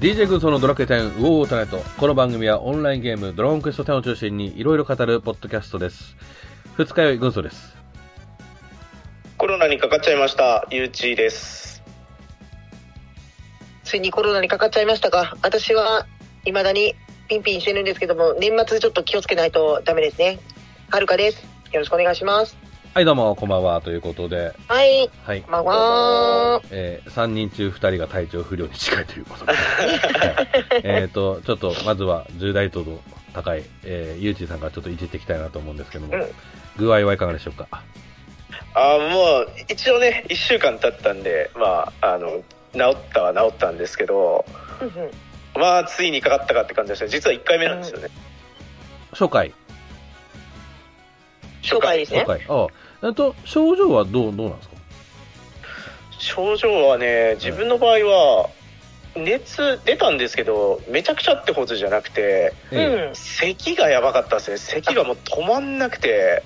DJ 軍曹のドラクエ10ウォーオータナイト。この番組はオンラインゲームドラゴンクエスト10を中心にいろいろ語るポッドキャストです。二日酔い軍曹です。コロナにかかっちゃいました、ゆうちーです。ついにコロナにかかっちゃいましたが、私は未だにピンピンしてるんですけども、年末ちょっと気をつけないとダメですね。はるかです。よろしくお願いします。はい、どうも、こんばんは。ということで、はい、はい。こんばんは。えー、3人中2人が体調不良に近いということで。はいえっと、ちょっと、まずは重大度の高い、えー、ゆうちーさんからちょっといじっていきたいなと思うんですけども、うん具合はいかがでしょうか？あーもう、一応ね、1週間経ったんで、まあ、あの、治ったは治ったんですけど、うんうんまあ、ついにかかったかって感じですね。実は1回目なんですよね。初回。紹介ですね初。回。ああ。えっと、症状はどう、どうなんですか？症状はね、自分の場合は、熱出たんですけど、めちゃくちゃってほどじゃなくて、えうん。咳がやばかったですね。咳がもう止まんなくて、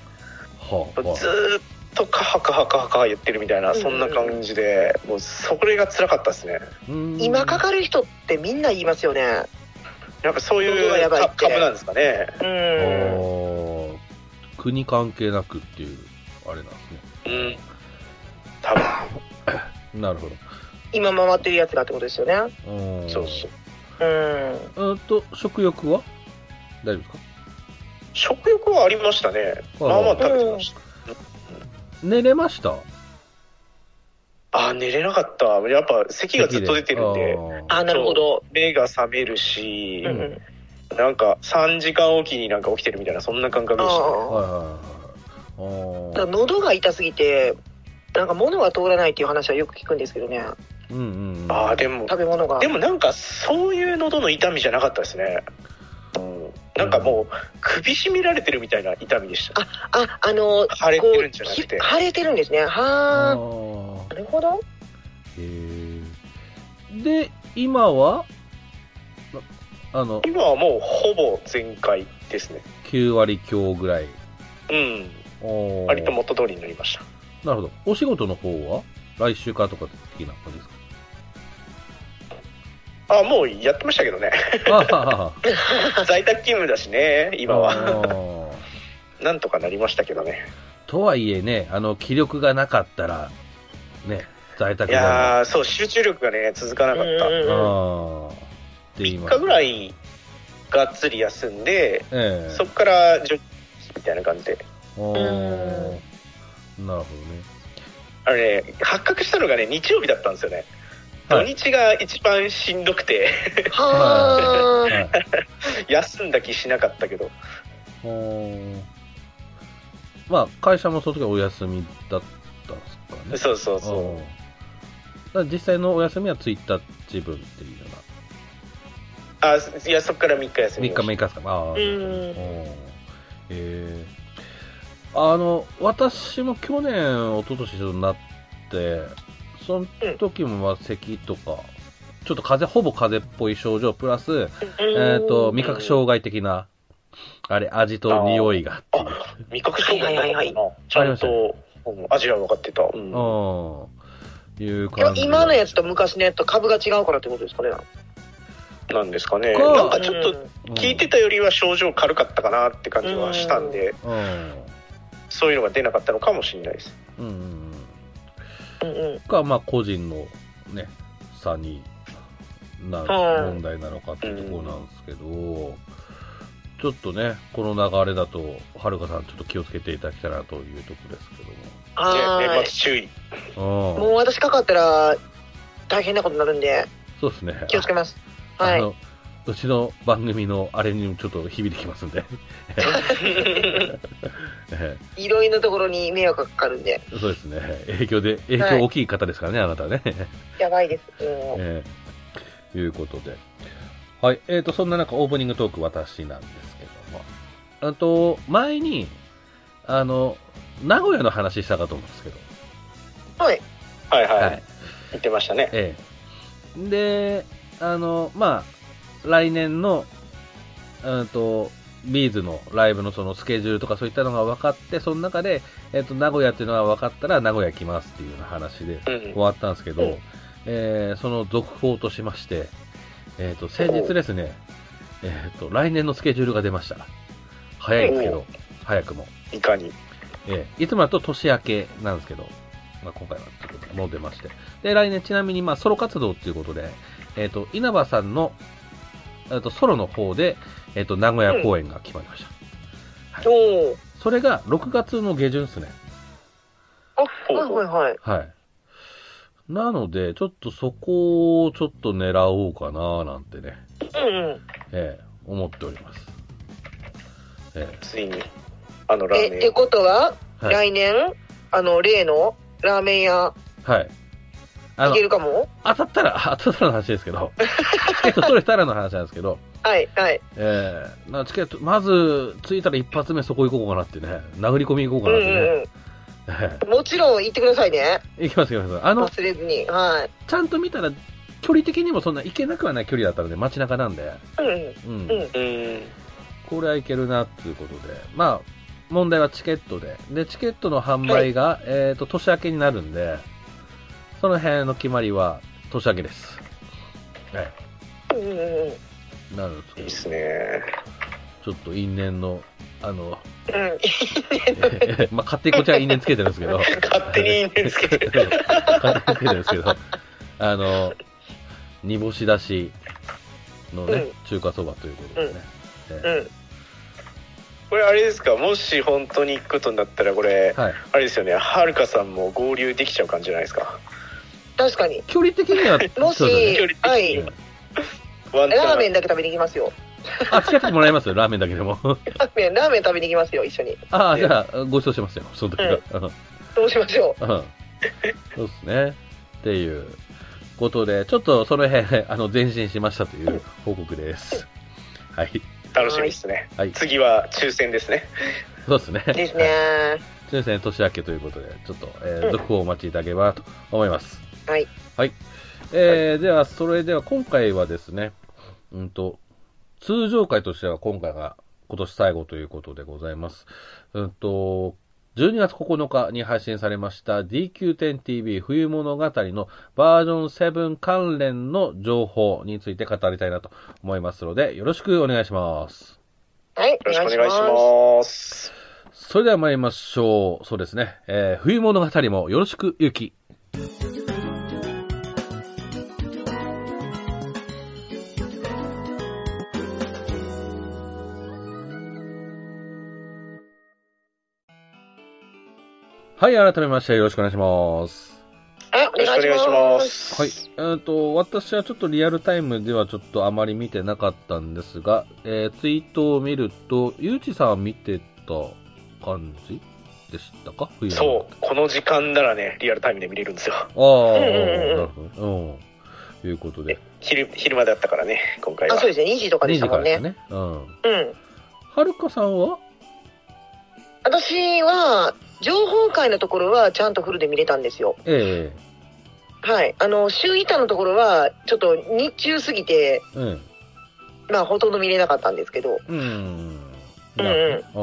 はあ、はずーっとカハカハカハカハ言ってるみたいな、うんそんな感じで、もうそれが辛かったですね。今かかる人ってみんな言いますよね。なんかそういう株なんですかね。うん。国関係なくっていう、あれなんですね。うん。多分。なるほど。今回ってるやつがってことですよね。うんそうそう。うん。うんと、食欲は？大丈夫ですか？食欲はありましたね。はいまあまあ食べてました。寝れました？あー、寝れなかった。やっぱ咳がずっと出てるんで、あ、なるほど。目が覚めるしう、んうん。なんか3時間おきになんか起きてるみたいな、そんな感覚でしたね。だ喉が痛すぎて、なんか物が通らないっていう話はよく聞くんですけどね。うんうんうん。ああ、でも、食べ物が。でもなんかそういう喉の痛みじゃなかったですね。うん、なんかもう首絞められてるみたいな痛みでした。あ、あ、あの、腫れてるんじゃなくてこうひ腫れてるんですね。あはあ。ーなるほど。へーで、今は？なあの、今はもうほぼ全開ですね。9割強ぐらい。うん。割と元通りになりました。なるほど。お仕事の方は？来週からとか的な感じですか？あ、もうやってましたけどね。在宅勤務だしね、今は。なんとかなりましたけどね。とはいえね、あの、気力がなかったら、ね、在宅い。やー、そう、集中力がね、続かなかった。うんうんうんああ。って言い3ます日ぐらいがっつり休んで、ええそっから10みたいな感じで。なるほどね。あれね、発覚したのがね、日曜日だったんですよね。はい土日が一番しんどくて、はい。休んだ気しなかったけど。まあ、会社もその時はお休みだったんですからね。そうそうそう。実際のお休みは1日分っていうような。あ、いや、そっから3日休み3日ました。6日ですか。ああ。うん。ええあの、私も去年、一昨年ちょっとなって、その時もまあ咳とか、ちょっと風邪、ほぼ風邪っぽい症状、プラス、えっ、と、味覚障害的な、あれ、味と匂いがっていう。味覚障害はいはいちゃんと、うん味は分かってた。うんうん。いう感じ。今のやつと昔のやつと株が違うからってことですかね。なんですかね。かなんかちょっとうん聞いてたよりは症状軽かったかなって感じはしたんで、うん。そういうのが出なかったのかもしれないです。うんうんうん。うんうん。か、まあ、個人のね、差になるはい問題なのかっていうところなんですけど、ちょっとね、この流れだと、はるかさんちょっと気をつけていただきたいなというところですけどはね、年ーい。末注意。も。うん。もう私かかったら大変なことになるんでそうですね。気をつけます。はい。うちの番組のあれにもちょっと響いてきますんで。え いろいろなところに迷惑がかかるんでえ そうですね。影響で、影響大きい方ですからね、あなたね。やばいです。うん ええいうことで。はい。えっ、と、そんな中、オープニングトーク私なんですけども。あと、前に、あの、名古屋の話したかと思うんですけど。はい。はいはい。はい言ってましたね。ええ。で、あの、まあ、来年の、うんと、ビーズのライブのそのスケジュールとかそういったのが分かって、その中で、えっ、と、名古屋っていうのが分かったら名古屋来ますっていうような話でうん終わったんですけど、うんえーその続報としまして、えっ、と、先日ですね、えっ、と、来年のスケジュールが出ました。早いですけど、早くも。いかに。ええいつもだと年明けなんですけど、まあ、今回はちょっともう出まして。で、来年ちなみにまあソロ活動っていうことで、えっ、と、稲葉さんの、えっと、ソロの方で、えっ、と、名古屋公演が決まりました。おー。それが6月の下旬ですね。あ、はいはいはい。はい。なので、ちょっとそこをちょっと狙おうかななんてね、うんうん。ええ思っております。えついに、あのラえ、ーメンってことは、えはい。来年、あの、例のラーメン屋、はい。いけ、るかも？当たったら、当たったらの話ですけど、チケット取れたらの話なんですけど、はい、はい。ええなチケット、まず、着いたら一発目そこ行こうかなってね、殴り込み行こうかうんなってね。うんえうん。もちろん行ってくださいね。え行きます行きます。あの、忘れずに。はい。ちゃんと見たら、距離的にもそんな行けなくはない距離だったので、街中なんで、うんうん。うん。これはいけるなっていうことで、まあ、問題はチケットで、で、チケットの販売が、えっ、と、年明けになるんで、その辺の決まりは年明けです。はい。うんうんうん。なるんですけどいいっすね。ちょっと因縁の、あの、うん。え ーまあ、勝手にこちら因縁つけてるんですけど、勝手にいいんですけど。勝手につけてるんですけど、あの、煮干しだしのね、うん中華そばということですね。えうん。これあれですか、もし本当に行くことになったら、これ、ーはい。あれですよね、はるかさんも合流できちゃう感じじゃないですか？確かに。距離的には、もし、距離的はい。ラーメンだけ食べに行きますよ。あ、付き合ってもらえますラーメンだけでも。ラーメン、ラーメン食べに行きますよ、一緒に。ああ、じゃあ、ご馳走しますよ、その時は。うんどうしましょうんそうですね。っていうことで、ちょっとその辺、あの、前進しましたという報告です。はい。楽しみですね。はい。次は抽選ですね。そうですね。う。ですね。抽選年明けということで、ちょっと、えーうん続報をお待ちいただければと思います。はい。はい。えー、では、それでは今回はですね、うんと、通常回としては今回が今年最後ということでございます。うんと、12月9日に配信されました DQ10TV 冬物語のバージョン7関連の情報について語りたいなと思いますので、よろしくお願いします。はい。よろしくお願いしまます。それでは参りましょう。そうですね。えー、冬物語もよろしくゆき。はい、改めましてよろしくお願いします。よろしくお願いしま。ますす。はい。えっ、と、私はちょっとリアルタイムではちょっとあまり見てなかったんですが、えーツイートを見ると、ゆうちさんは見てた感じでしたか？冬のそう、この時間ならね、リアルタイムで見れるんですよ。ああ、なるほどね。うん。ということで。昼昼間だったからね、今回は。あ、そうですね。2時とかで2したもんね。時からですね。うん。うん。はるかさんは？私は、情報会のところはちゃんとフルで見れたんですよ。えはい。あの、週板のところは、ちょっと日中すぎて、えうん。まあ、ほとんど見れなかったんですけど。うん。うん。う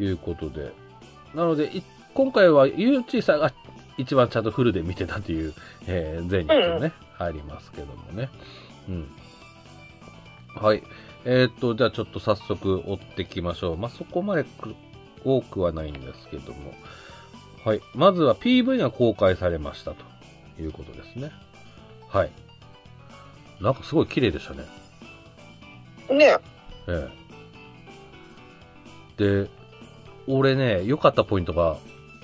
ん。いうことで。なので、い今回はゆうちさんが一番ちゃんとフルで見てたという、えー、前日がね、入りますけどもね。うん。はい。えー、っと、じゃあちょっと早速追っていきましょう。まあ、そこまでく多くはないんですけども。はい。まずは PV が公開されましたということですね。はい。なんかすごい綺麗でしたね。ねええ。で、俺ね、良かったポイントが、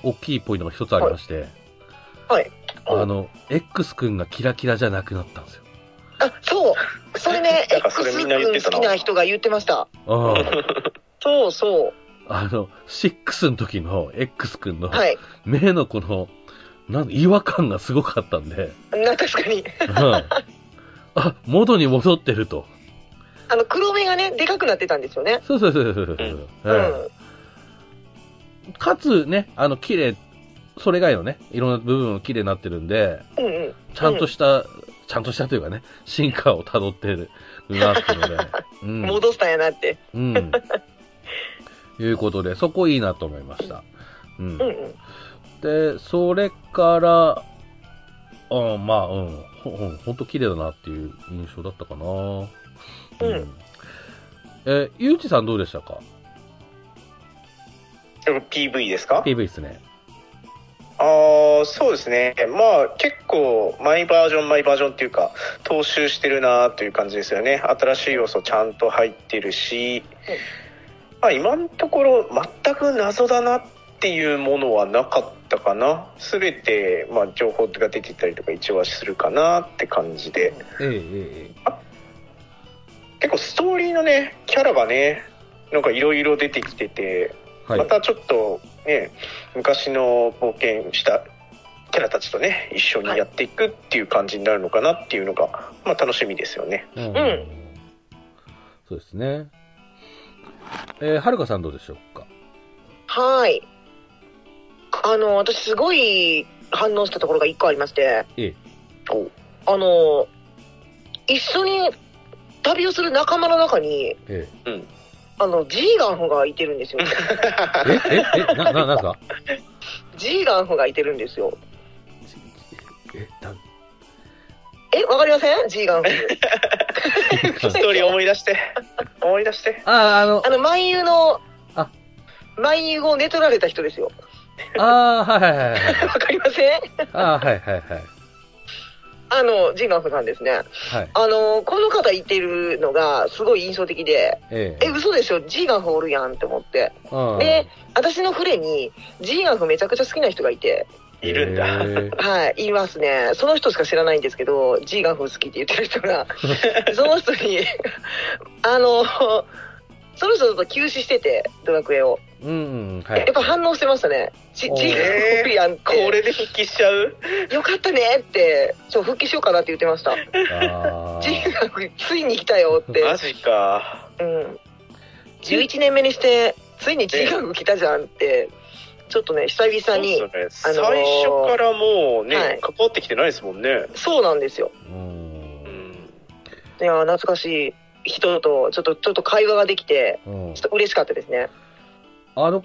大きいポイントが一つありまして、はい。あの、X 君がキラキラじゃなくなったんですよ。あ、そう。それね、なんかそれ X みんな言ってたな君好きな人が言ってました。うん。そうそう。あの、6の時の X 君のはい。目のこの、なん違和感がすごかったんで、な、確かに。うん。あ、元に戻ってると。あの、黒目がね、でかくなってたんですよね。そうそうそうそうそう。うんうええん。かつね、あの、綺麗、それ以外のね、いろんな部分も綺麗になってるんで、うんうん。ちゃんとした、ちゃんとしたというかね、進化を辿ってるなっていうので、うん。戻したんやなって。うん。いうことで、そこいいなと思いました。うんうん。うん。で、それから、うん、まあ、うん、ほうんほんと綺麗だなっていう印象だったかな。うんえーゆうちさんどうでしたか？PV ですか ?PV ですね。ああ、そうですね。まあ結構マイバージョンマイバージョンっていうか踏襲してるなという感じですよね。新しい要素ちゃんと入ってるし、まあ今のところ全く謎だなっていうものはなかったかな。すべてまあ情報が出てたりとか一話するかなって感じで。ええええ結構ストーリーのね、キャラがね、なんかいろいろ出てきてて、はい。またちょっとね昔の冒険したキャラたちとね一緒にやっていくっていう感じになるのかなっていうのが、まあ、楽しみですよねうんうんそうですね。えーはるかさんどうでしょうか？はい。あの、私すごい反応したところが一個ありまして、ええ。あの、一緒に旅をする仲間の中に、えうんあの、ジーガンフがいてるんですよ。え。えええな、な、なんすか？ジーガンフがいてるんですよ。え、だ、え、わかりません？ジーガンフ。ストーリー思い出して思い出してああ、あのあ、の、万有のあ、万有を寝取られた人ですよ。ああ、はいはいはいはい。わかりません？ああ、はいはいはい。あの、ジーガンフさんですね。はい。あの、この方いてるのがすごい印象的で、えええ、嘘でしょ？ジーガンフおるやんって思って。うんで、私の船にジーガンフめちゃくちゃ好きな人がいて、いるんだ、はい、いますね。その人しか知らないんですけど、ジーガンフ好きって言ってる人が、その人に、あの、その人と休止してて、ドラクエを。うんうん、はいやっ。ぱ反応してましたね。ジジおーやんって。これで復帰しちゃう？よかったねって、そう、復帰しようかなって言ってました。あジーーガンフついに来たよって。マジかうん。11年目にして、ついにジーガンフ来たじゃんって、ちょっとね、久々に、そうっすねあのー最初からもうね、はい関わってきてないですもんねそうなんですよ。う。うんんいや、懐かしい人と、ちょっと、ちょっと会話ができて、うんちょっと嬉しかったですね。あの、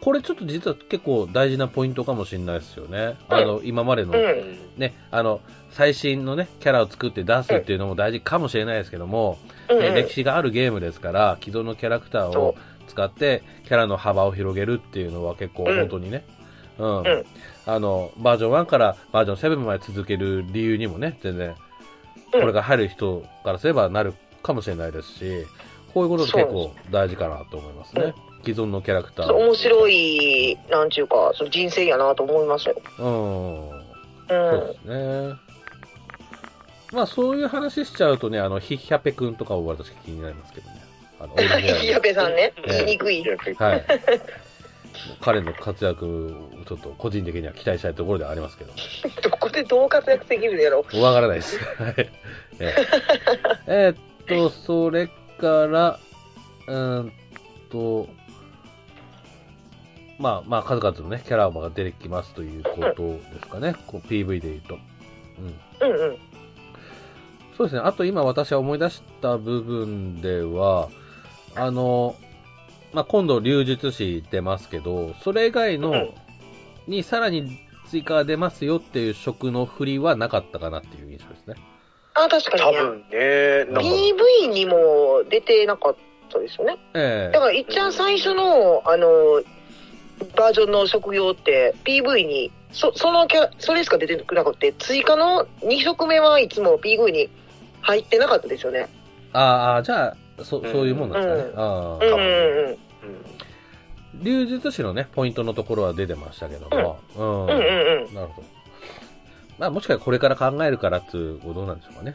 これちょっと実は結構大事なポイントかもしれないですよね。あの、今までの、うんね、あの、最新のね、キャラを作って出すっていうのも大事かもしれないですけども、うん、うん。ね歴史があるゲームですから、既存のキャラクターを使って、キャラの幅を広げるっていうのは結構うん本当にね、うん。うんあの、バージョン1からバージョン7まで続ける理由にもね、全然、うんこれが入る人からすればなるかもしれないですし、こういうことって結構大事かなと思いますね。既存のキャラクターを。面白い、なんちゅうか、その人生やなと思いましたよ。うん。うそうんで。すね。まあ、そういう話しちゃうとね、あの、ヒッヒャペ君とかは私気になりますけどね。あの、矢部 さんね、ええ言いにくい。はい。彼の活躍をちょっと個人的には期待したいところではありますけど。どこでどう活躍できるんやろわからないです。はいえっと、それから、うーんと、まあまあ、数々のね、キャラが出てきますということですかね。こう PV で言うと。うん。うんうん。そうですね。あと今私は思い出した部分では、あの、まあ、今度流術師出ますけど、それ以外の、うんにさらに追加出ますよっていう職の振りはなかったかなっていう印象ですね。あ、確かにね。多分ねなんか PV にも出てなかったですよね。ええだから、いっちゃん最初の、あの、バージョンの職業って、PV に、そそのキャラ、それしか出てなくて、追加の2色目はいつも PV に入ってなかったですよね。ああ、じゃあ、そうんそういうもんなんですかね。うんああうんうんうん。うん流術師のね、ポイントのところは出てましたけども。うん。うんうんうん。なるほど。まあ、もしかしたらこれから考えるからっていうことなんでしょうかね。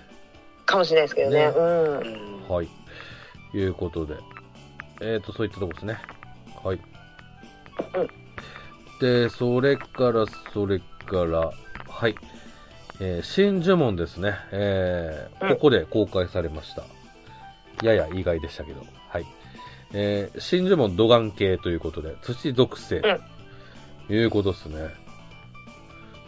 かもしれないですけどね。ねうん。うんはい。いうことで。えっ、と、そういったとこですね。はい。で、それから、それから、はい。えー新呪文ですね。えーうんここで公開されました。やや意外でしたけど。はい。えー新呪文土眼系ということで、土属性。いうことですね。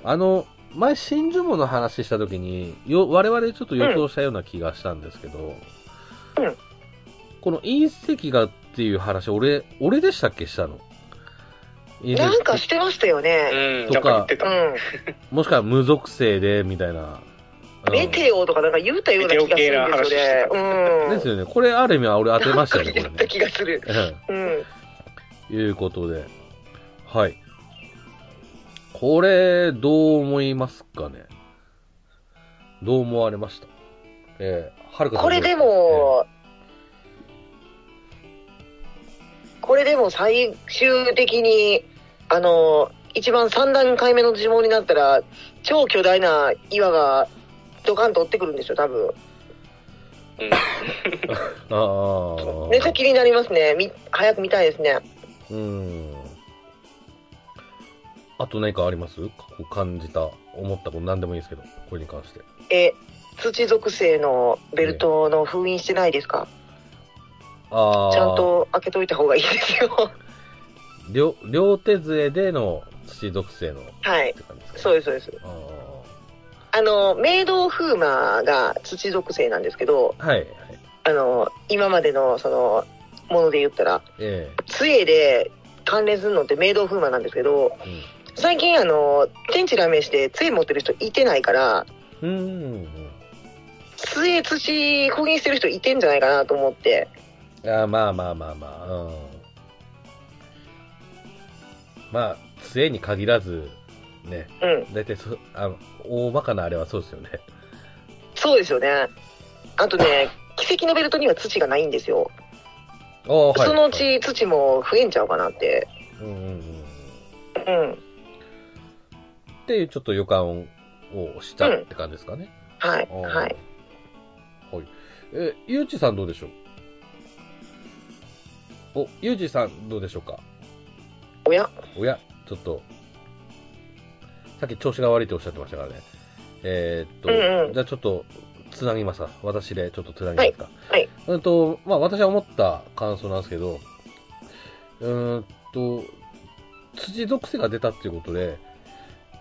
あの、前、新呪文の話したときに、よ、我々ちょっと予想したような気がしたんですけど、うんこの隕石がっていう話、俺、俺でしたっけしたのなんかしてましたようね。ん、とかなんか言ってた。うん。もしくは無属性で、みたいな。うんメテオとかなんか言うたような気がするんですよね。うん。ですよね。これ、ある意味は俺当てましたよね、これね。気がする。うん。うん。いうことで。はい。これ、どう思いますかね？どう思われました？えー、はるかさんこれでも、これでも最終的に、あの、一番3段階目の呪文になったら、超巨大な岩がドカンと追ってくるんですよ、多分。うん ああ。めっちゃ気になりますね。み早く見たいですね。うん。あと何かあります？こう感じた、思ったこと何でもいいですけど、これに関して。え、土属性のベルトの封印してないですか？ああ。ちゃん。と開けといた方がいいですよ。両、両手杖での土属性のっはい。て感じですか、ね、そうです、そうです。ああの、明道風魔が土属性なんですけど、あ。はい、はい。あの、今までのその、もので言ったら、え杖で関連するのって明道風魔なんですけど、え最近あの、天地ラメして杖持ってる人いてないから、うん。うん。うん杖土封印してる人いてんじゃないかなと思って。うん。ああ、まあまあまあまあ。うん。まあ、杖に限らず、ね。うん。大体そ、あの、大まかなあれはそうですよね。そうですよね。あとね、奇跡のベルトには土がないんですよ。ああ、はい。そのうはい、ち土も増えんちゃうかなって。うんうんうん。うん。っていうちょっと予感をしたって感じですかね。はい。あーはい。はい。え、ゆうちさんどうでしょう？お、ゆうちさんどうでしょうか？おやおや、ちょっと、さっき調子が悪いっておっしゃってましたからね。えーっと、うんうんじゃあちょっと、つなぎますか。私でちょっとつなぎますか。はい。うんと、まあ私は思った感想なんですけど、うーんと、土属性が出たっていうことで、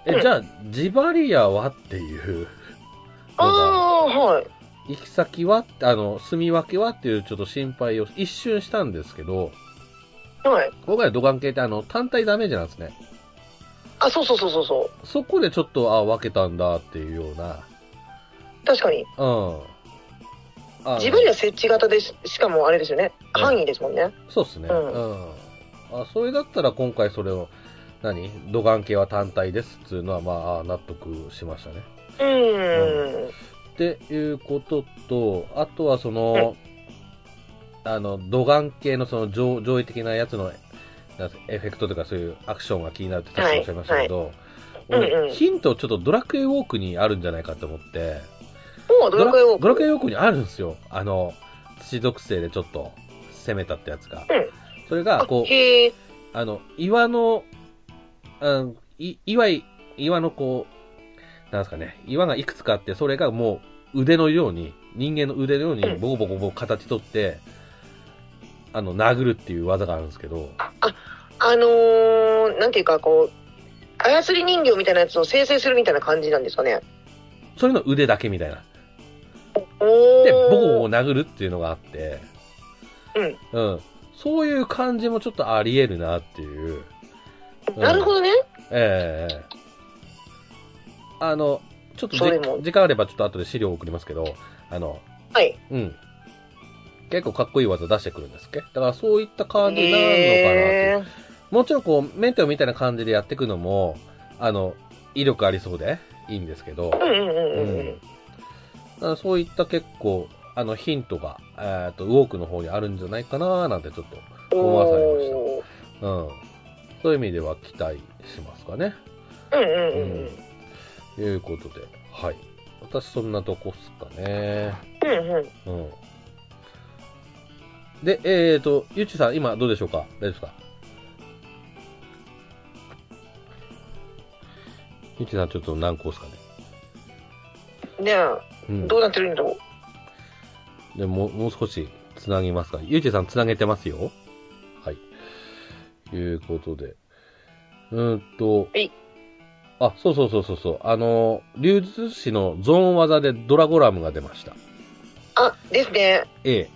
え、うんじゃあ、ジバリアはっていうあのが、あ、はい。行き先はあの、住み分けはっていうちょっと心配を一瞬したんですけど、はい。今回の土管系ってあの、単体ダメージなんですね。あ、そうそうそうそうそう。そこでちょっと、あ、分けたんだっていうような、確かに。うん。自分には設置型でし、しかもあれですよね。範囲ですもんね。そうっすね。ううんん。あ、それだったら今回それを、何？土管系は単体ですっていうのは、まああ、納得しましたね。うーん。っていうことと、あとはその、あの、土管系のその上上位的なやつの、エフェクトとかそういうアクションが気になるって確かおっしゃいましたけど、はい俺うんうんヒントちょっとドラクエウォークにあるんじゃないかと思って、ドラクエを。ドラクエウォークにあるんですよ。あの、土属性でちょっと攻めたってやつが。うんそれが、こう。あの、岩の、うん、い岩い、岩のこう、なんですかね、岩がいくつかあって、それがもう腕のように、人間の腕のようにうんボコボコボコ形取って、あの、殴るっていう技があるんですけど、あのー、なんていうか、こう、操り人形みたいなやつを生成するみたいな感じなんですかね。それの腕だけみたいな。で、ボコボコ殴るっていうのがあって、うん。うん。そういう感じもちょっとあり得るなっていう。うんなるほどね。ええあの、ちょっとじそれも時間あればちょっと後で資料を送りますけど、あの、はい。うん。結構かっこいい技出してくるんですっけ？だからそういった感じになるのかなっていう。へーもちろんこう、メンテオみたいな感じでやっていくのも、あの、威力ありそうでいいんですけど、うんうんうんうん。うんだからそういった結構、あの、ヒントが、えっと、ウォークの方にあるんじゃないかななんてちょっと思わされました。うん。そういう意味では期待しますかね。うんうんうんということで、はい。私そんなとこっすかね。うん。うんうん。うん。で、えーと、ゆっちさん、今どうでしょうか？大丈夫ですか？ゆっちさん、ちょっと何個ですかね？ねうん。え、どうなってるんだろう。でもう、もう少しつなぎますか？ゆうちさんつなげてますよ。はい。いうことで。うーんとはい。あ、そうそうそうそうそう。あの、流術師のゾーン技でドラゴラムが出ました。あ、ですね。ええ。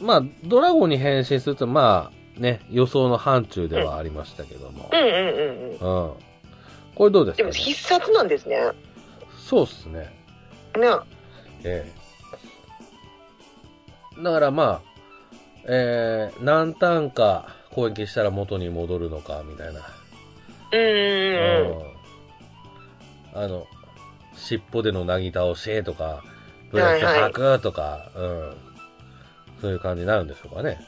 まあ、ドラゴンに変身すると、まね、予想の範疇ではありましたけどもう。んうんうんうん。うん。これどうですでもか、ね、必殺なんですね。そうっすね。ね。ええ。だからまあ、えー、何ターンか攻撃したら元に戻るのか、みたいな。うんうんあの、尻尾でのなぎ倒しとか、ブレスト吐くとか、うん。そういう感じになるんでしょうかね。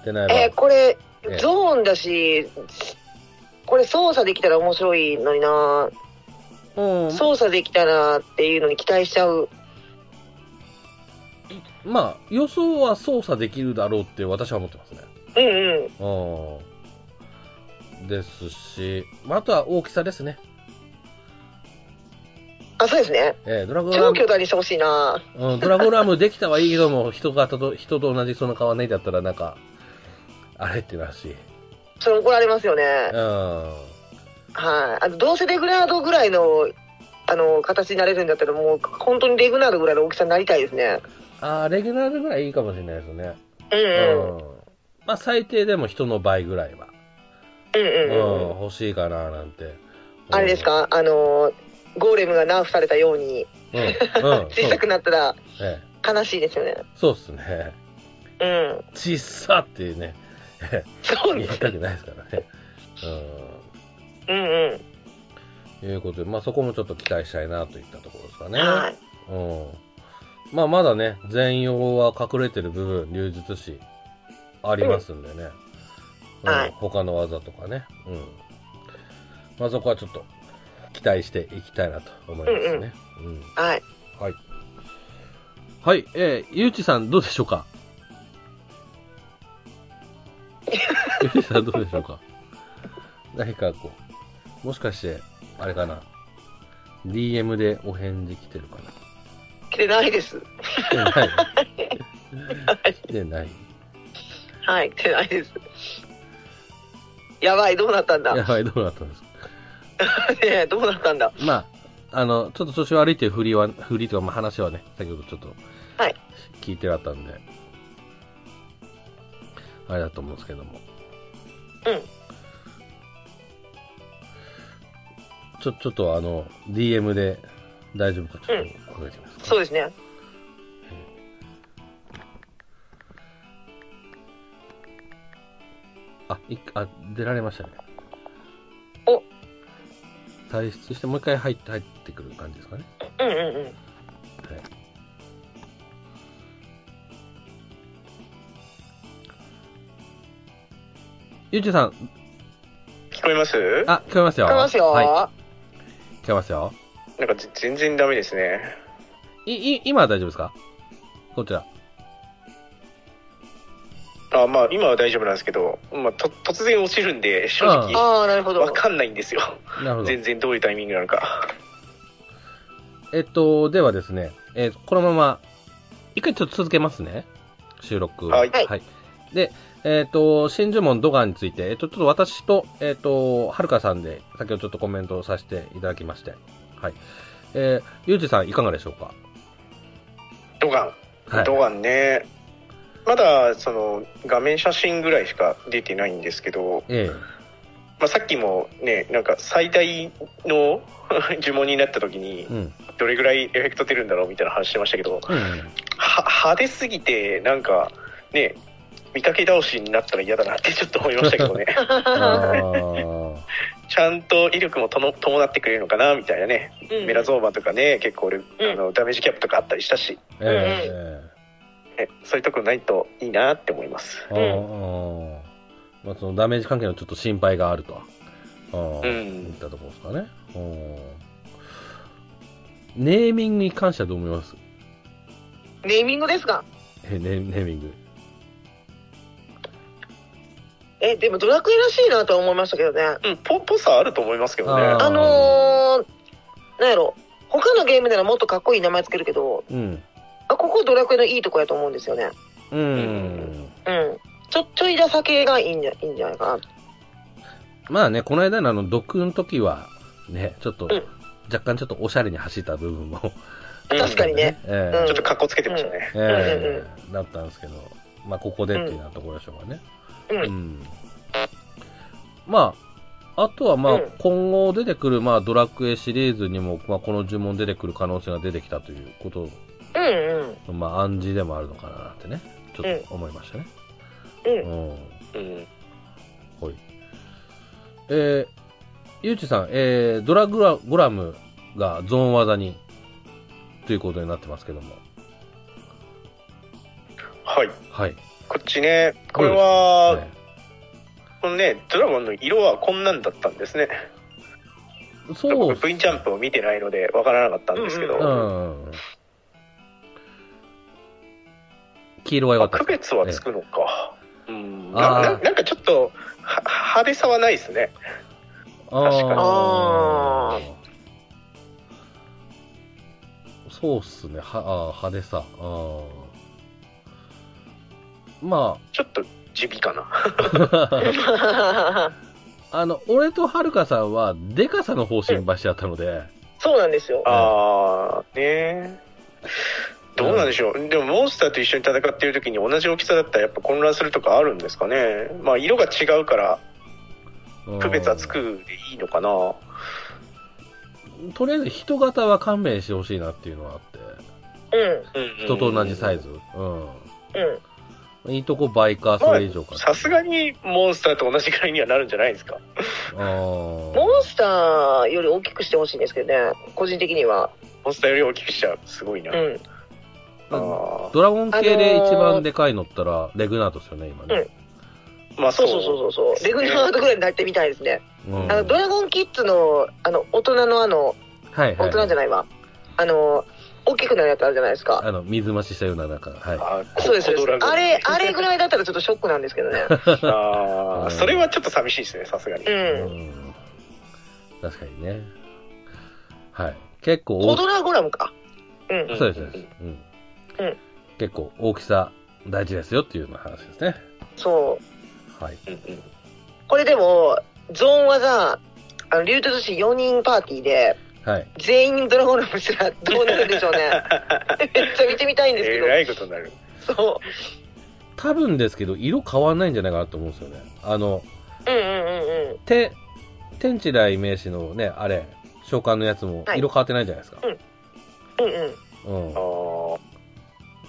ってなえーこれええ、ゾーンだし、これ操作できたら面白いのになうん、操作できたらっていうのに期待しちゃう。まあ、予想は操作できるだろうって私は思ってますね。うんうん。うん。ですし、まあ、あとは大きさですね。あ、そうですね。えードラゴンラム超巨大にしてほしいなうん、ドラゴンラムできたはいいけども、人がと人と同じその川ねだったらなんか、あれってなるし。それ怒られますよね。うん。はい。あの、どうせレグラードぐらいの、あの、形になれるんだったら、もう、本当にレグナードぐらいの大きさになりたいですね。あーレギュラーぐらいいいかもしれないですね。うんうん。うん。まあ、最低でも人の倍ぐらいは、うんううんんうん。欲しいかななんて。あれですか？あの、ゴーレムがナーフされたように、うん。うん。うん。小さくなったら悲しいですよね。えそうっすね。うん。ちっさってね、そうです。たくないですからね。うんうん。うん。いうことで、まあそこもちょっと期待したいなといったところですかね。はい。うん。まあまだね、全容は隠れてる部分、流術師、ありますんでね。うんはい他の技とかね。うん。まあそこはちょっと期待していきたいなと思いますね。うん、はい。はい。はい、えー、ゆうちさんどうでしょうか？ゆうちさんどうでしょうか？何かこう、もしかして、あれかな ?DM でお返事来てるかな？来てないです。来てない？来てない？はい、来てないです。やばい、どうなったんだ？ねやばい、どうなったんですか？えどうなったんだ？まあ、あの、ちょっと調子悪いっていう振りは、振りとか、まあ話はね、先ほどちょっと、はい。聞いてあったんで、あれだと思うんですけども。うん。ちょ、ちょっとあの、DM で大丈夫かちょっと考えてみますか、そうですね。あ、いあ、出られましたね。お退出して、もう一回入って、入ってくる感じですかね。うんうんうん。はい。ゆうちさん、聞こえます？あ、聞こえますよ。聞こえますよ。はい、聞こえますよ。なんかぜ全然ダメですね。い、い、今は大丈夫ですか？こちら。あまあ、今は大丈夫なんですけど、まあ、と突然落ちるんで、正直、ああ、なるほど。わかんないんですよ。なるほど。全然どういうタイミングなのか。えっと、ではですね、えーこのまま、一回ちょっと続けますね。収録をはいはいで、えっ、と、真珠門ドガンについて、えっ、と、ちょっと私と、えっ、と、はるかさんで、先ほどちょっとコメントをさせていただきまして、はい。えー、ゆうじさんいかがでしょうか？ドガン。はい。ドガンね。まだ、その、画面写真ぐらいしか出てないんですけど、えまあ、さっきもね、なんか最大の 呪文になった時にえ、うん。どれぐらいエフェクト出るんだろうみたいな話してましたけど、うん。は派手すぎて、なんか、ね、見かけ倒しになったら嫌だなって ちょっと思いましたけどね。ちゃんと威力もとの伴ってくれるのかなみたいなね。うんメラゾーマとかね、結構俺、うんあのダメージキャップとかあったりしたし、えね、そういうとこないといいなって思います。まあ、そのダメージ関係のちょっと心配があると。あーうんいったところですかね。うんネーミングに関してはどう思います？ネーミングですか？えネネーミング。え、でもドラクエらしいなとは思いましたけどね。うん、ぽ、ぽさあると思いますけどね。あーあのー、なんやろ。他のゲームならもっとかっこいい名前つけるけど、うん。あ、ここドラクエのいいとこやと思うんですよね。うん。うん。ちょ、ちょいだ酒がいいんじゃ、いいんじゃないかな。まあね、この間のあの、毒の時は、ね、ちょっと、うん若干ちょっとおしゃれに走った部分も、うん確かにね。えうんちょっと格好つけてましたね。えええだったんですけど、まあ、ここでっていうようなところでしょうかね。うん。うん。まあ、あとはまあ、うん今後出てくる、まあ、ドラクエシリーズにも、まあ、この呪文出てくる可能性が出てきたということうんうん。まあ、暗示でもあるのかなってね、ちょっと思いましたね。う。うんん。うん。はい。えー、ゆうちさん、えー、ドラグラゴラムがゾーン技に、ということになってますけども。はい。はい。こっちね、これはは、いこのね、ドラゴンの色はこんなんだったんですね。そう僕、V ジャンプを見てないのでわからなかったんですけど、ううん。黄色は良かった区です別はつくのか。うん、なななんかちょっとは派手さはないですね。あ確かにあそうっすね。はあー派手さ。あーまちょっと地味かな。あ、あの、俺とはるかさんは、デカさの方心配しちゃったので、そうなんですよ。あー、ねどうなんでしょう。でも、モンスターと一緒に戦っている時に同じ大きさだったらやっぱ混乱するとかあるんですかね。まあ、色が違うからうん区別はつくでいいのかな。とりあえず人型は勘弁してほしいなっていうのはあって、うん。人と同じサイズ。ううん。ん。いいとこ倍か、それ以上か。さすがにモンスターと同じぐらいにはなるんじゃないですか。モンスターより大きくしてほしいんですけどね、個人的には。モンスターより大きくしちゃう。すごいな。うん。ドラゴン系で一番でかいのったら、レグナートですよね、今ね。まあ、そうそうそうそうそう。レグナートぐらいになってみたいですね。うんあの、ドラゴンキッズの、あの、大人のあの、はいはい。大人じゃないわ。あの、大きくなるやつあるじゃないですか。あの、水増ししたような、なんか、はい。そうです、あれ、あれぐらいだったらちょっとショックなんですけどね。あーそれはちょっと寂しいですね、さすがに。う。うんん確かにね。はい。結構大きコドラゴラムか。うん。そうです、そうです。うん。うん結構大きさ大事ですよっていうような話ですね。そう。はい。うんうんこれでも、ゾーン技、あの、竜と寿司4人パーティーで、はい。全員ドラゴンラムしたらどうなるんでしょうね。めっちゃ見てみたいんですけど。えらいことになる。そ多分ですけど、色変わんないんじゃないかなと思うんですよね。あの、う。うんうんうんうん。て、天地来名詞のね、あれ、召喚のやつもはい色変わってないじゃないですか。うんうん。うん。あー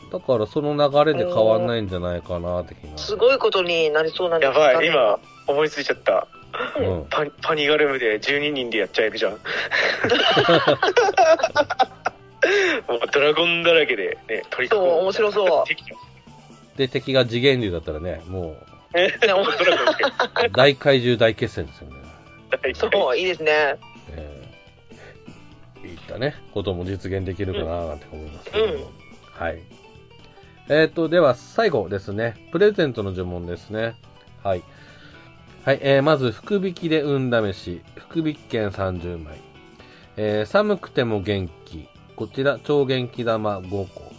だからその流れで変わんないんじゃないかな、的な。すごいことになりそうなんですやばい、今、思いついちゃった。うん。パニパニガルムで12人でやっちゃえるじゃん。もうドラゴンだらけでね、取り囲む。そう面白そうで、敵が次元竜だったらね、もねドラゴンしかう、大怪獣大決戦ですよね。そう、いいですね。えー、いったね、ことも実現できるかななんて思いますけども、うんはい。えっ、と、では最後ですね。プレゼントの呪文ですね。はい。はい、えー、まず、福引きで運試し、福引き券30枚。えー、寒くても元気。こちら、超元気玉5個。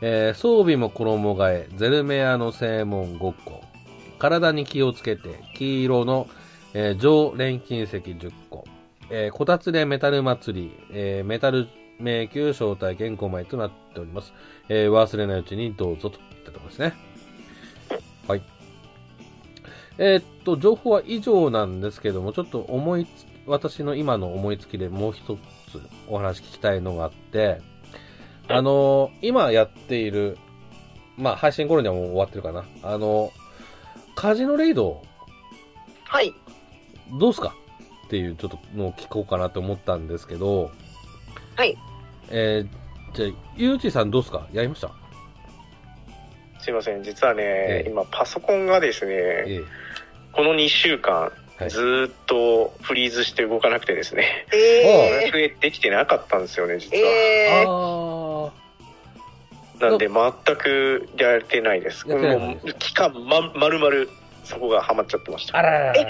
えー、装備も衣替え、ゼルメアの正門5個。体に気をつけて、黄色の、えー、上錬金石10個。えー、こたつでメタル祭り、えー、メタル迷宮招待券5枚となっております。えー、忘れないうちにどうぞといったところですね。はい。えーっと、情報は以上なんですけども、ちょっと思いつ、私の今の思いつきでもう一つお話聞きたいのがあって、あのー今やっている、まあ、配信頃にはもう終わってるかな。あのカジノレイド、はい。どうすか？っていうちょっとのを聞こうかなと思ったんですけど、はい。えー、じゃあ、ゆうちさんどうすか？やりました？すいません、実はね、ええ。今パソコンがですね、えこの2週間、はい。ずーっとフリーズして動かなくてですね、え増えできてなかったんですよね、ー、実は。えー、あなんで全くやれてないです。もう期間ま、まるまるそこがハマっちゃってましー、た。あらららえ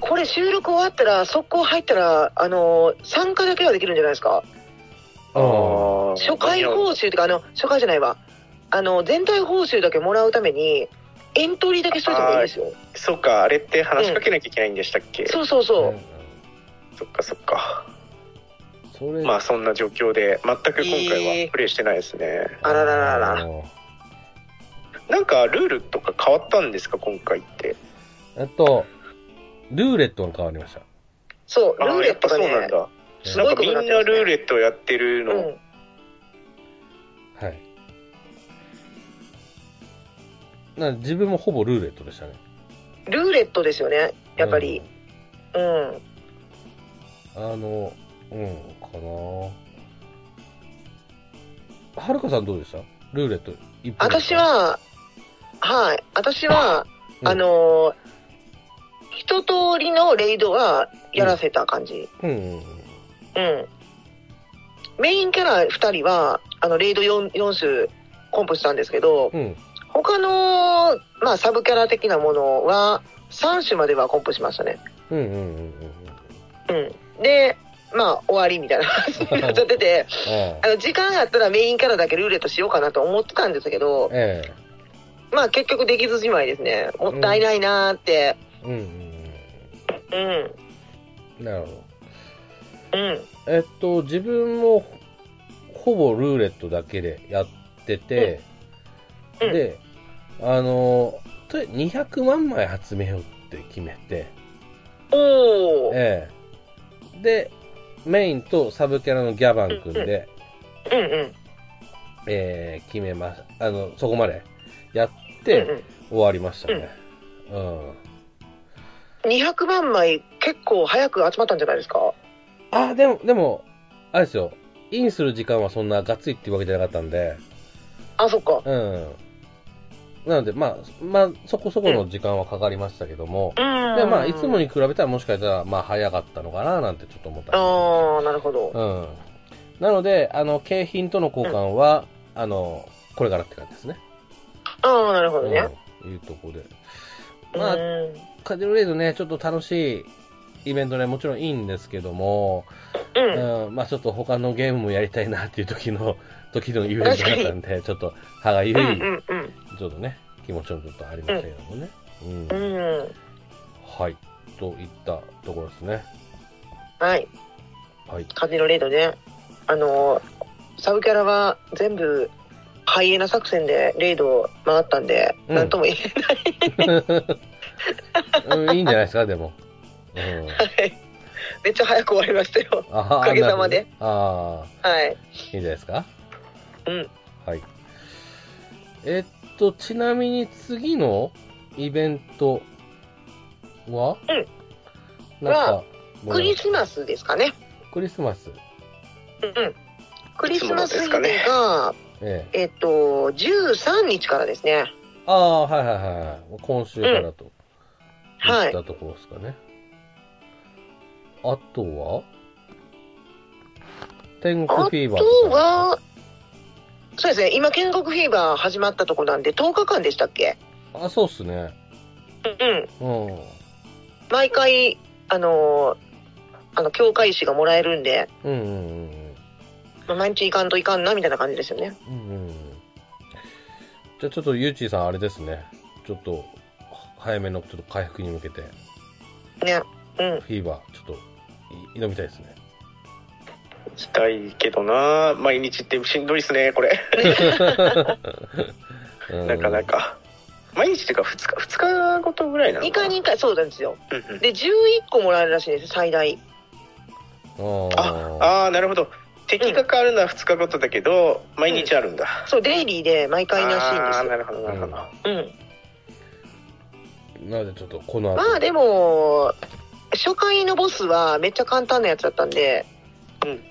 これ収録終わったら、速攻入ったら、あのー参加だけはできるんじゃないですか？あー。初回報酬というか、あの、初回じゃないわ。あの、全体報酬だけもらうために、エントリーだけしといた方がいいですよ。そうか、あれって話しかけなきゃいけないんでしたっけ、そうそうそう。んそっかそっか。それ、まあそんな状況で、全く今回えーはプレイしてないですね。あららららなんかルールとか変わったんですか、今回って。えっと、ルーレットが変わりました。そう、ルーレットがねそうなん、だ。すごいことなんかみんなルーレットやってるの。うん。はい。な自分もほぼルーレットでしたね。ルーレットですよね、やっぱり。うん。うん。あの、うん、かなはるかさんどうでした？ルーレット一本私、は、はい、私は、うんあのー一通りのレイドはやらせた感じ。うんうんうん。うん。メインキャラ2人は、あの、レイド 4, 4種コンプしたんですけど、うん。他の、まあ、サブキャラ的なものは、3種まではコンプしましたね。うんうんうんうんうん。うん。で、まあ、終わりみたいな話になっちゃってて、えあの、時間あったらメインキャラだけルーレットしようかなと思ってたんですけどえ、えまあ、結局できずじまいですね。もったいないなーって。えうんうんうん。うん。なるほど。うん。えっと、自分もほぼルーレットだけでやってて、うんで、あの、とりあえず200万枚集めようって決めて、おー。ええで、メインとサブキャラのギャバン組んで、うんうん。えー決めまあの、そこまでやっうんて終わりましたね。うん。うん、200万枚結構早く集まったんじゃないですか？あ、でも、でも、あれですよ。インする時間はそんながっつりっていうわけじゃなかったんで、あ、そっか。うん。なので、まあ、まあ、そこそこの時間はかかりましたけども、うん。で、まあ、いつもに比べたらもしかしたら、まあ、早かったのかな、なんてちょっと思ったりああ、なるほど。うん。なので、あの、景品との交換は、あの、これからって感じですね。ああ、なるほどね。うん。いうとこで。うん。まあ、カジノレイドね、ちょっと楽しいイベントね、もちろんいいんですけども、うん。うん、まあちょっと他のゲームもやりたいなっていう時の、時のイベントだったんで、ちょっと歯がゆい。ちょっとね、気持ちもちょっとありましたけどもね。うん。うん。はい。といったところですね。はい。はい。カジノレイドね。あの、サブキャラは全部、ハイエナ作戦でレイド回ったんで、うんなんとも言えない。うん、いいんじゃないですか、でも。うん。はい。めっちゃ早く終わりましたよ。あおかげさまで。ああ、はい。いいんじゃないですか？うん。はい。えっと、ちなみに次のイベントは？うんなんか、クリスマスですかね。クリスマス。うん。クリスマスイブが、ええ。えっと、13日からですね。ああ、はいはいはいはい。今週からと。はいいったところですかね。あとは？天国あフィーバーととか。は、そうですね、今、建国フィーバー始まったとこなんで、10日間でしたっけ？あ、そうっすね。うん。うん。毎回、あのーあの、教会誌がもらえるんで、うんうんうんまあ毎日行かんといかんな、みたいな感じですよね。うん。うんうん。じゃあちょっとゆうちーさんあれですね。ちょっと、早めのちょっと回復に向けて、ね。うん。フィーバー、ちょっと、い挑みたいですね。したいけどな毎日ってしんどいっすね、これ。うんなかな。か。毎日っていうか2日、2日ごとぐらいなの2かな回に1回、そうなんですよ。うんうんで、11個もらえるらしいんです、最大。ああ。なるほど。敵が変わるのは2日ごとだけど、毎日あるんだ。そう、デイリーで毎回らしいんああ、でなるほど、なるほど。すよ。うん。なのでちょっとこの後。まあでも、初回のボスはめっちゃ簡単なやつだったんで、うん。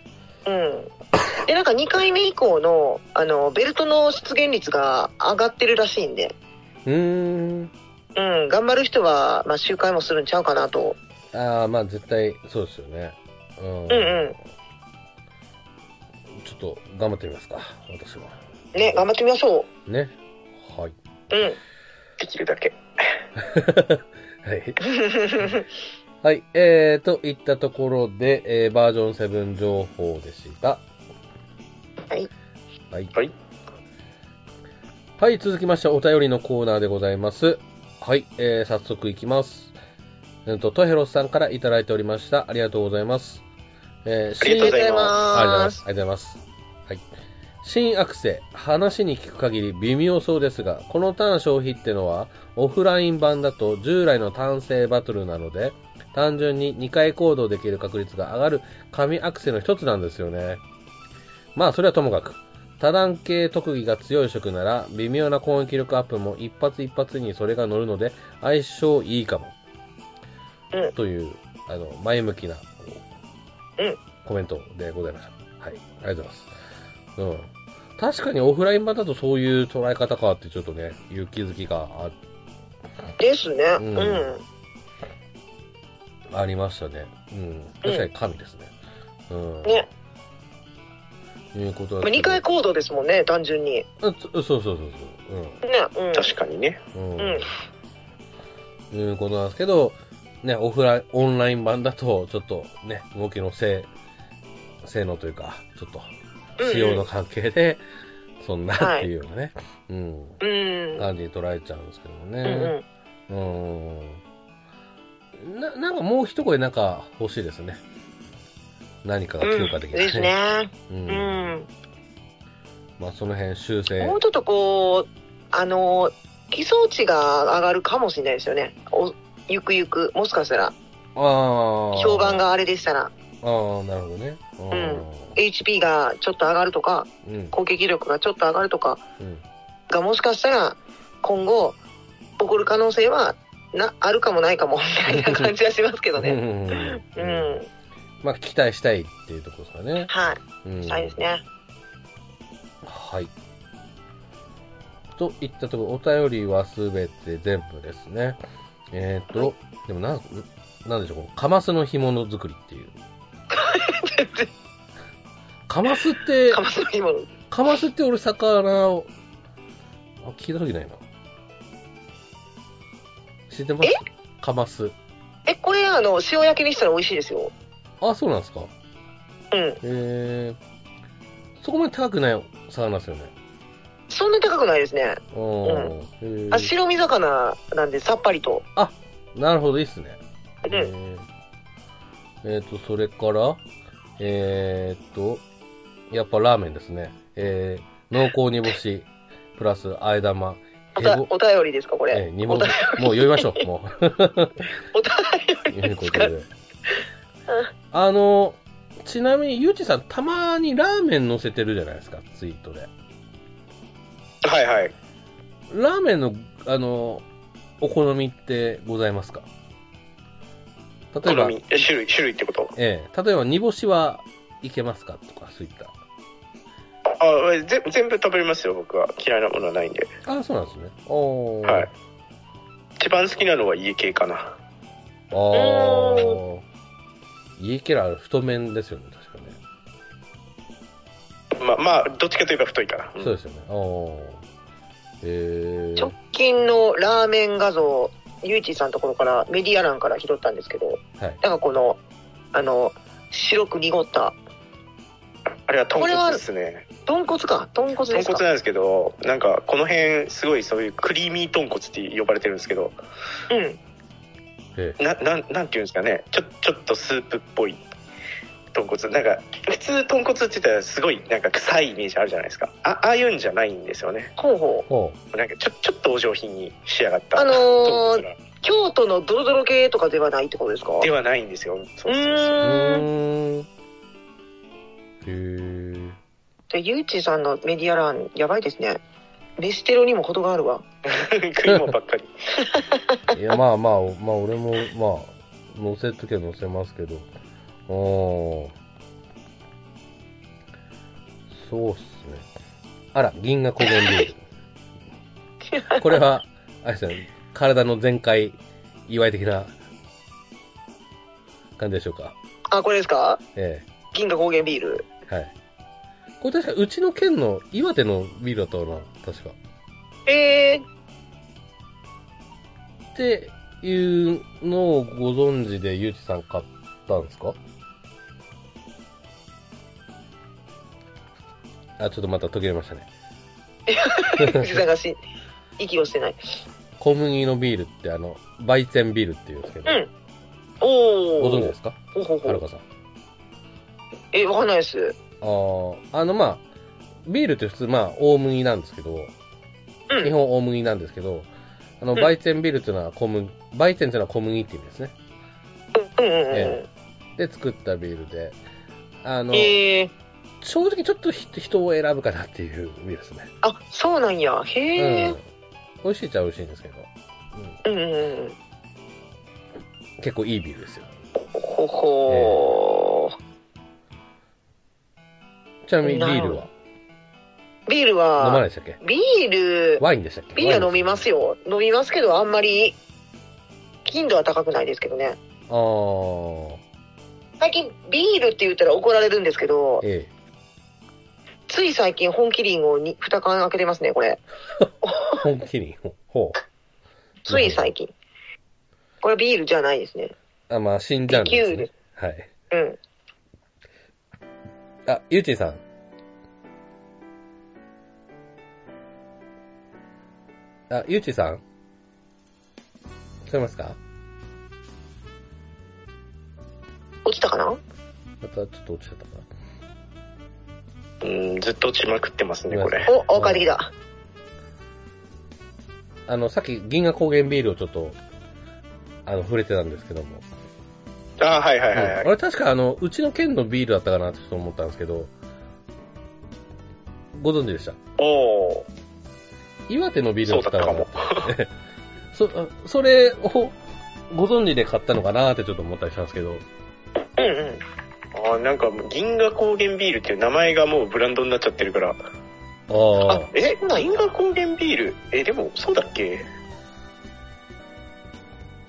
うん。で、なんか2回目以降の、あの、ベルトの出現率が上がってるらしいんで、うーん。うん、頑張る人は、まあ、周回もするんちゃうかなと。ああ、まあ絶対そうですよね。うん。うんうん。ちょっと頑張ってみますか、私は。ね、頑張ってみましょね。はい。う。うん。できるだけ。はい。はい。えー、といったところで、えー、バージョン7情報でした。はい。はい。はい。はい、続きましてお便りのコーナーでございます。はい、えー、早速いきます。えっと、トヘロスさんからいただいておりました。ありがとうございます。えー、ありがとうございありがとうございまますありがとうございます。ありがとうございます。はい。新アクセ、話に聞く限り微妙そうですが、このターン消費ってのは、オフライン版だと従来の単性バトルなので、単純に2回行動できる確率が上がる神アクセの一つなんですよね。まあ、それはともかく。多段系特技が強い職なら、微妙な攻撃力アップも一発一発にそれが乗るので、相性いいかも。うんという、あの、前向きな、うんコメントでございました。はい。ありがとうございます。うん。確かにオフライン版だとそういう捉え方かってちょっとね、いう気づきがあですね。ううんん。ありましたね。うん。確かに神ですね。うん。ね。いうことまあ、だ2回行動ですもんね、単純に。そうそうそうそう。ね。うん。確かにね。うん。うん。うん。いうことなんですけど、ね、オフライン、オンライン版だと、ちょっとね、動きの性、性能というか、ちょっと、仕様の関係で、そんなっていうようなね、うん、うん。感じに捉えちゃうんですけどもうんね。うん。な、なんかもう一声なんか欲しいですね。何かが強化できうん。る、です。ね。う。うんん。まあその辺修正。もうちょっとこう、あの、基礎値が上がるかもしれないですよね。おゆくゆく、もしかしたら、ああ。評判。があれでしたら、ああ、なるほどね。ん HP がちょっと上がるとか、うん。うん。攻撃力がちょっと上がるとかうん。がもしかしたら、今後、起こる可能性は、な、あるかもないかも、みたいな感じはしますけどね。うんうん。まあ期待したいっていうところですかね。はい。うん。したいですね。はい。といったところ、お便りはすべて全部ですね。えっ、ー、と、でもなん、なんでしょう、カマスの干物作りっていう。カマスって。カマスって俺魚を、あ、聞いた時ないな。知ってます？え？カマス。え、これ、あの、塩焼きにしたら美味しいですよ。あ、そうなんですか？うん。えー、そこまで高くない魚ですよね。そんなに高くないですね。うん。あ、白身魚なんで、さっぱりと。なるほど、いいっすね。うんえーえーと、それから、えーと、やっぱラーメンですね。えー、濃厚煮干し、プラス、あえ玉、お便りですか、これ？えー、煮物、お便もう読みましょう、もう。お便りですか？ことで。あの、ちなみに、ゆうちさん、たまにラーメン乗せてるじゃないですか、ツイートで。はいはい。ラーメンの、あの、お好みってございますか？例えば種類、種類ってこと？ええ、例えば煮干しはいけますか？とか、そういった。あぜ全部食べれますよ、僕は。嫌いなものはないんで。ああ、そうなんですね。おーはい。一番好きなのは家系かな。ああ。家キャラ太麺ですよね、確かね。まあ、まあ、どっちかといえば太いかな。うんそうですよね。ああ。ええ直近のラーメン画像、ゆうちさんのところから、メディア欄から拾ったんですけど、はい。なんかこの、あの、白く濁った、あれは豚骨ですね。豚骨か、豚骨豚ですか？骨なんですけど、なんか、この辺、すごいそういうクリーミー豚骨って呼ばれてるんですけど、うん。えな、なん、なんていうんですかね、ちょ、ちょっとスープっぽい豚骨。なんか、普通豚骨って言ったらすごいなんか臭いイメージあるじゃないですか。あ、ああいうんじゃないんですよね。ほうほう。ほなんか、ちょ、ちょっとお上品に仕上がった。あのー京都のドロドロ系とかではないってことですか？ではないんですよ。そううそうそう。へえ。で、ゆうちさんのメディア欄、やばいですね。飯テロにも程があるわ。食い物ばっかり。いや、まあまあ、まあ俺も、まあ、乗せときは乗せますけど。おー。そうっすね。あら、銀河高原ビール。これは、あれですね、体の全開祝い的な感じでしょうか。あ、これですか？え銀河高原ビール。えはい。これ確か、うちの県の岩手のビールだったかな、確か。えー、っていうのをご存知で、ゆうちさん買ったんですか？あ、ちょっとまた途切れましたね。ゆうちさんがし、息をしてない。小麦のビールって、あの、焙煎ビールっていうんですけど、うん。おー。ご存知ですか？ほうほうほう。はるかさん。え、わかんないです。あーあの、まあ、ビールって普通、まあ、大麦なんですけど、うん。基本大麦なんですけど、あの、うんバイツェンビールっていうのは小麦、バイツェンっていうのは小麦って意味ですね。うんうんうん。えで、作ったビールで、あの、ええ正直ちょっとひ人を選ぶかなっていうビールですね。あ、そうなんや。へえ。うん。美味しいっちゃ美味しいんですけど、うん。うんうんうん。結構いいビールですよ。ほほー。ちなみにビールは？ビール飲まないは、でしたっけ？ビール、ワインでしたっけ？ビールは飲みますよ。飲みますけど、あんまり、頻度は高くないですけどね。あー。最近、ビールって言ったら怒られるんですけど、えつい最近、本麒麟をに2缶開けてますね、これ。え。本気に。ほう。つい最近。これビールじゃないですね。あ、まあ、新ジャンルです、ね。はい。うん。あ、ゆうちんさん。あ、ゆうちんさん聞こえますか？落ちたかな？またちょっと落ちちゃったかな。うん、ずっと落ちまくってますね、これ。お、お、帰ってきた。あの、さっき銀河高原ビールをちょっと、あの、触れてたんですけども。あはいはいはい、はい。うん。あれ確かあの、うちの県のビールだったかなってちょっと思ったんですけど、ご存知でした？おー、岩手のビールだったかも。そ、あそれをご存知で買ったのかなってちょっと思ったりしたんですけど、うんうん。あーなんか銀河高原ビールっていう名前がもうブランドになっちゃってるから。あああ、え銀河高原ビール？え、でもそうだっけ？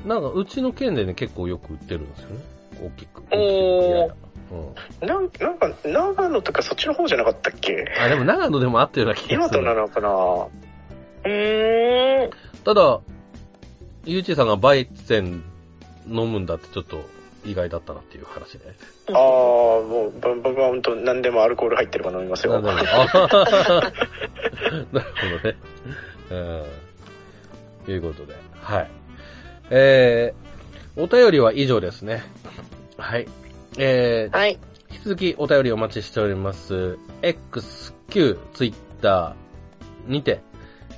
なんかうちの県でね、結構よく売ってるんですよね。大きく。おーうん。なんなんか、長野とかそっちの方じゃなかったっけ？あ、でも長野でもあったような気が今する。となのかな？うーん。ただ、ゆうちーさんがバイゼン飲むんだってちょっと意外だったなっていう話で。ああ、もう、ば僕は本当何でもアルコール入ってれば飲みますよ。なるほどね。うん。ということで、はい。えー、お便りは以上ですね。はい。えー、はい。引き続きお便りお待ちしております。X、Q、Twitter にて、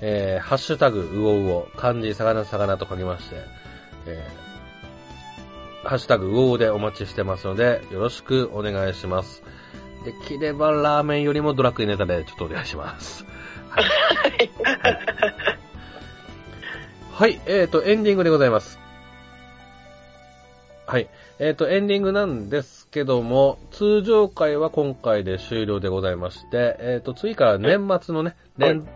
えー、ハッシュタグ、うおうお、漢字、魚、魚と書きまして、えー、ハッシュタグ、うおうおでお待ちしてますので、よろしくお願いします。できればラーメンよりもドラッグイネタでちょっとお願いします。はい。はい、はい、えーと、エンディングでございます。はい。えっ、と、エンディングなんですけども、通常回は今回で終了でございまして、えっ、と、次から年末のね、連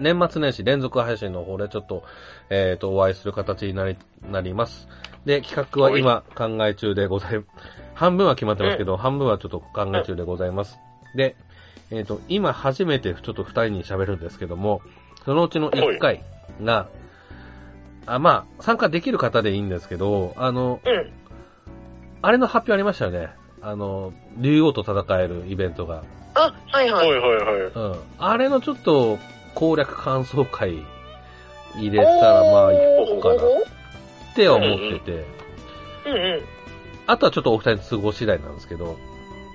年末年始連続配信の方でちょっと、えっ、と、お会いする形になり、なります。で、企画は今考え中でござい、半分は決まってますけど、半分はちょっと考え中でございます。で、えっ、と、今初めてちょっと二人に喋るんですけども、そのうちの一回が、あ、まあ、参加できる方でいいんですけど、あの、うん。あれの発表ありましたよね。あの、竜王と戦えるイベントが。あ、はいは。はいいはいはい。うん。あれのちょっと攻略感想会入れたらまあ行こうかなって思ってて。うんうん。あとはちょっとお二人の都合次第なんですけど。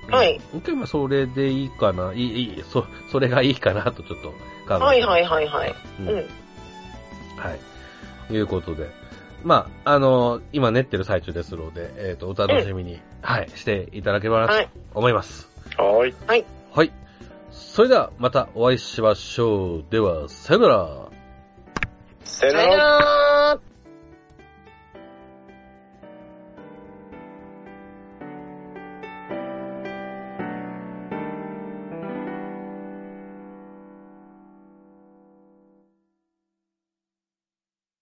うんはい。一回まあそれでいいかな。いい、いい、そ、それがいいかなとちょっと考えて。はいはいはいはい。うんうん。はい。ということで。まあ、あの今練ってる最中ですので、えっ、と、お楽しみに、はい、していただければなとはい。思います。はーい。はい。それでは、またお会いしましょう。では。さよなら。さよなら